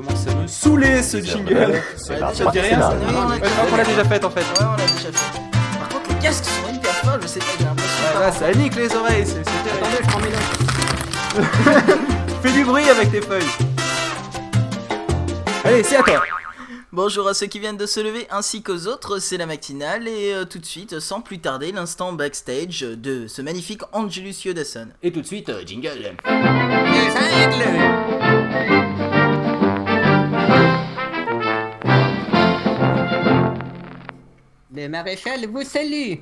commence à me saouler ce jingle. C'est Ça parti. te dit rien ça on l'a déjà fait en fait. Ouais, on l'a déjà fait. Par contre, les casques sont hyper forts, je sais pas, j'ai l'impression. Ouais, ça nique les oreilles, c'est. Attendez, je prends mes notes. Fais du bruit avec tes feuilles. Allez, c'est à toi. Bonjour à ceux qui viennent de se lever ainsi qu'aux autres, c'est la matinale et euh, tout de suite, sans plus tarder, l'instant backstage de ce magnifique Angelus Yodasson. Et tout de suite, euh, jingle. Le maréchal vous salue.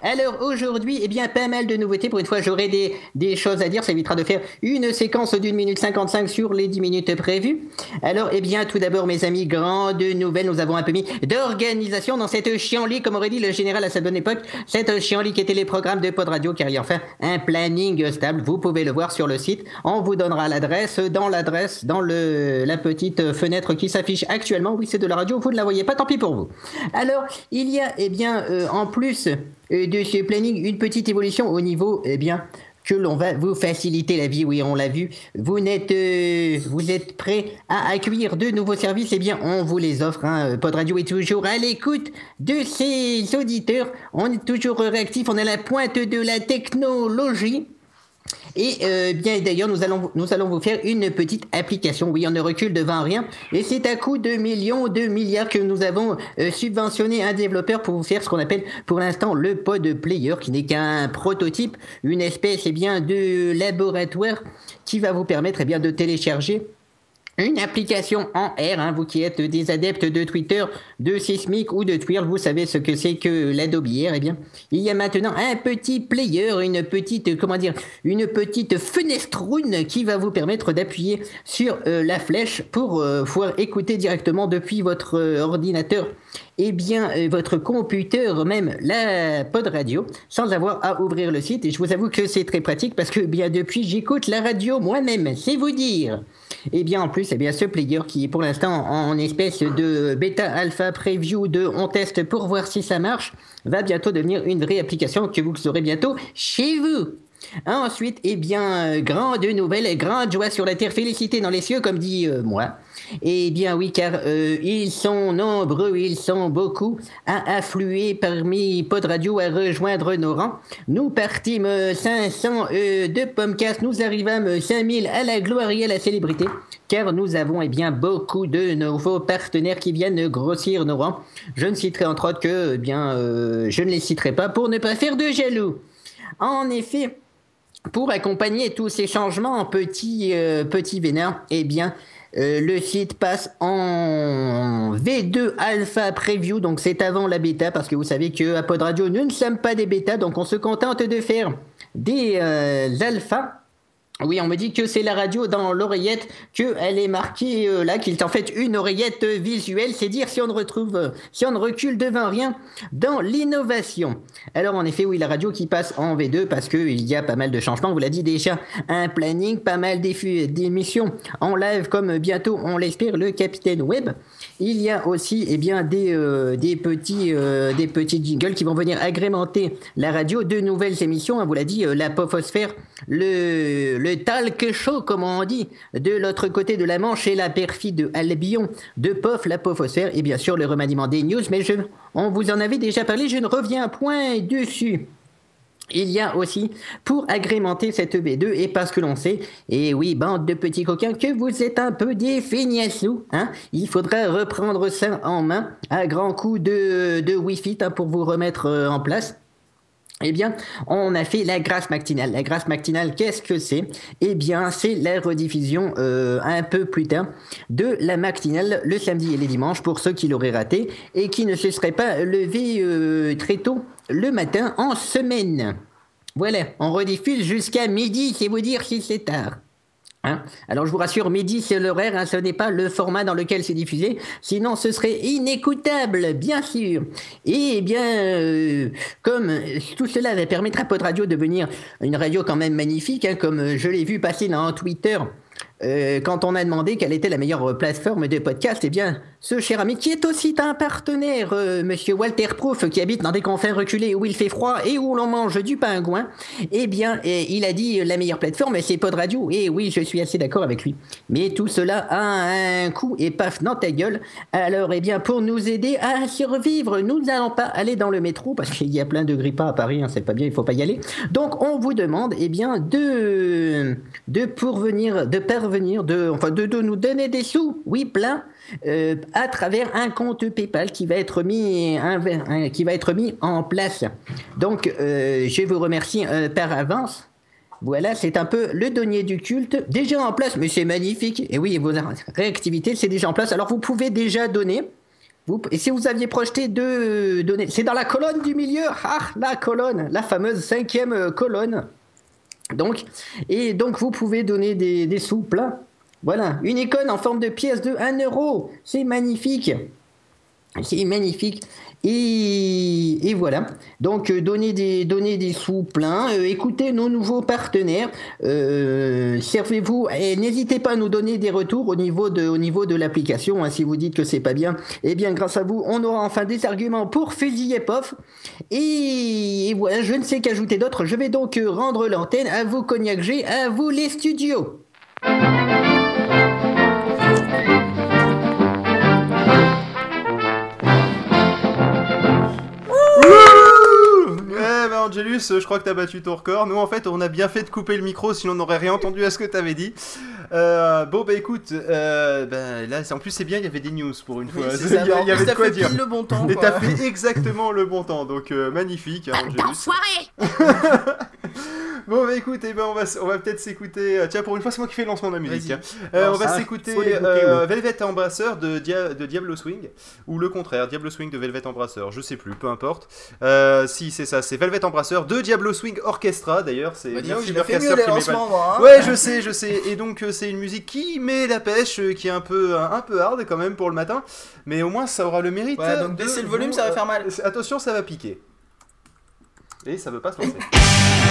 Alors aujourd'hui, eh bien, pas mal de nouveautés. Pour une fois, j'aurai des, des choses à dire. Ça évitera de faire une séquence d'une minute 55 sur les 10 minutes prévues. Alors, eh bien, tout d'abord, mes amis, grande nouvelle. Nous avons un peu mis d'organisation dans cette chienlit, comme aurait dit le général à sa bonne époque. Cette chienlit qui était les programmes de Pod Radio, car il y a enfin un planning stable. Vous pouvez le voir sur le site. On vous donnera l'adresse. Dans l'adresse, dans le, la petite fenêtre qui s'affiche actuellement. Oui, c'est de la radio. Vous ne la voyez pas. Tant pis pour vous. Alors, il y a, eh bien, euh, en plus euh, de ce planning, une petite évolution au niveau, eh bien, que l'on va vous faciliter la vie, oui, on l'a vu. Vous n'êtes, euh, vous êtes prêts à accueillir de nouveaux services, eh bien, on vous les offre. Hein. Pod Radio est toujours à l'écoute de ses auditeurs. On est toujours réactif, on est à la pointe de la technologie. Et euh, bien d'ailleurs, nous allons, nous allons vous faire une petite application. Oui, on ne recule devant rien. Et c'est à coup de millions, de milliards que nous avons euh, subventionné un développeur pour vous faire ce qu'on appelle pour l'instant le pod player, qui n'est qu'un prototype, une espèce eh bien, de laboratoire qui va vous permettre eh bien, de télécharger une application en R, hein, vous qui êtes des adeptes de Twitter, de Sismic ou de Twirl, vous savez ce que c'est que l'Adobe R, eh bien, il y a maintenant un petit player, une petite, comment dire, une petite fenestrune qui va vous permettre d'appuyer sur euh, la flèche pour euh, pouvoir écouter directement depuis votre euh, ordinateur eh bien, votre computer, même la pod radio, sans avoir à ouvrir le site. Et je vous avoue que c'est très pratique parce que, bien, depuis, j'écoute la radio moi-même, c'est vous dire. Et bien, en plus, eh bien, ce player qui est pour l'instant en espèce de bêta alpha preview de on teste pour voir si ça marche, va bientôt devenir une vraie application que vous aurez bientôt chez vous. Ensuite, eh bien, euh, grande nouvelle, grande joie sur la terre, félicité dans les cieux, comme dit euh, moi. Eh bien oui, car euh, ils sont nombreux, ils sont beaucoup à affluer parmi Pod Radio à rejoindre nos rangs. Nous partîmes euh, 500 euh, de Pomcast, nous arrivâmes 5000 à la gloire et à la célébrité, car nous avons eh bien beaucoup de nouveaux partenaires qui viennent grossir nos rangs. Je ne citerai entre autres que, eh bien, je ne les citerai pas pour ne pas faire de jaloux. En effet, pour accompagner tous ces changements en euh, petits vénins, eh bien, euh, le site passe en V2 Alpha Preview, donc c'est avant la bêta, parce que vous savez que à Pod Radio, nous ne sommes pas des bêtas, donc on se contente de faire des euh, alphas. Oui, on me dit que c'est la radio dans l'oreillette, qu'elle est marquée euh, là, qu'il est en fait une oreillette visuelle. C'est dire si on ne retrouve, euh, si on ne recule devant rien dans l'innovation. Alors en effet, oui, la radio qui passe en V2 parce qu'il y a pas mal de changements. Vous l'a dit déjà, un planning, pas mal d'émissions en live comme bientôt, on l'espère, le Capitaine Web. Il y a aussi eh bien, des, euh, des, petits, euh, des petits jingles qui vont venir agrémenter la radio. De nouvelles émissions, on vous l'a dit, euh, la Pofosphère, le, le talk show, comme on dit, de l'autre côté de la Manche et la perfide Albion de Pof, la Pofosphère, et bien sûr le remaniement des news. Mais je, on vous en avait déjà parlé, je ne reviens point dessus. Il y a aussi, pour agrémenter cette B2, et parce que l'on sait, et oui, bande de petits coquins, que vous êtes un peu des hein, il faudra reprendre ça en main, à grands coups de, de Wi-Fi, hein, pour vous remettre euh, en place. Eh bien, on a fait la grâce matinale. La grâce matinale, qu'est-ce que c'est? Eh bien, c'est la rediffusion euh, un peu plus tard de la matinale le samedi et les dimanches pour ceux qui l'auraient raté et qui ne se seraient pas levés euh, très tôt le matin en semaine. Voilà, on rediffuse jusqu'à midi, c'est vous dire si c'est tard. Hein Alors je vous rassure, midi c'est l'horaire, hein, ce n'est pas le format dans lequel c'est diffusé, sinon ce serait inécoutable, bien sûr. Et bien, euh, comme tout cela va permettre à Pod Radio de devenir une radio quand même magnifique, hein, comme je l'ai vu passer dans Twitter, euh, quand on a demandé quelle était la meilleure plateforme de podcast, eh bien, ce cher ami qui est aussi un partenaire, euh, Monsieur Walter Proof, qui habite dans des confins reculés où il fait froid et où l'on mange du pingouin, eh bien, eh, il a dit la meilleure plateforme, c'est Pod Radio. Et oui, je suis assez d'accord avec lui. Mais tout cela a un coût et paf dans ta gueule. Alors, eh bien, pour nous aider à survivre, nous n'allons pas aller dans le métro parce qu'il y a plein de grippins à Paris, hein, c'est pas bien, il faut pas y aller. Donc, on vous demande, eh bien, de de pourvenir, de parvenir, de enfin de, nous donner des sous, oui plein, euh, à travers un compte PayPal qui va être mis, qui va être mis en place. Donc, euh, je vous remercie euh, par avance. Voilà, c'est un peu le denier du culte, déjà en place, mais c'est magnifique. Et oui, vos réactivités, c'est déjà en place. Alors, vous pouvez déjà donner. Vous- et si vous aviez projeté de donner, c'est dans la colonne du milieu, ah, la colonne, la fameuse cinquième euh, colonne. Donc, et donc vous pouvez donner des, des sous. Voilà, une icône en forme de pièce de 1 euro. C'est magnifique. C'est magnifique. Et, voilà. Donc, euh, donnez des, donnez des sous pleins. Euh, écoutez nos nouveaux partenaires. Euh, Servez-vous et n'hésitez pas à nous donner des retours au niveau de, l'application. hein, si vous dites que c'est pas bien, eh bien, grâce à vous, on aura enfin des arguments pour fusiller POF. Et, voilà, je ne sais qu'ajouter d'autre. Je vais donc rendre l'antenne à vous, Cognac G, à vous, les studios. Angelus, je crois que t'as battu ton record. Nous, en fait, on a bien fait de couper le micro, sinon on n'aurait rien entendu à ce que t'avais dit. Euh, bon, bah écoute, euh, bah, là, en plus, c'est bien, il y avait des news pour une Oui, fois. c'est Il y, avait de quoi fait dire. pile le bon temps. Et t'as fait exactement le bon temps, donc euh, magnifique, hein, Angelus. D'enfoiré Bon, bah écoute, eh ben, on va, s- on va peut-être s'écouter. euh, Tiens, pour une fois, c'est moi qui fais le lancement de la musique. Hein. Euh, on va s'écouter euh. Velvet Embrasseur de, Dia- de Diablo Swing, ou le contraire, Diablo Swing de Velvet Embrasseur, je sais plus, peu importe. Euh, si, c'est ça, c'est Velvet Embrasseur de Diablo Swing Orchestra, d'ailleurs, c'est Bah, qui moi. hein. Ouais, je sais, je sais. Et donc c'est une musique qui met la pêche, qui est un peu un, peu hard quand même pour le matin, mais au moins ça aura le mérite. Ouais, donc de baissez le volume, vous, ça va faire mal. Attention, ça va piquer. Et ça veut pas se lancer.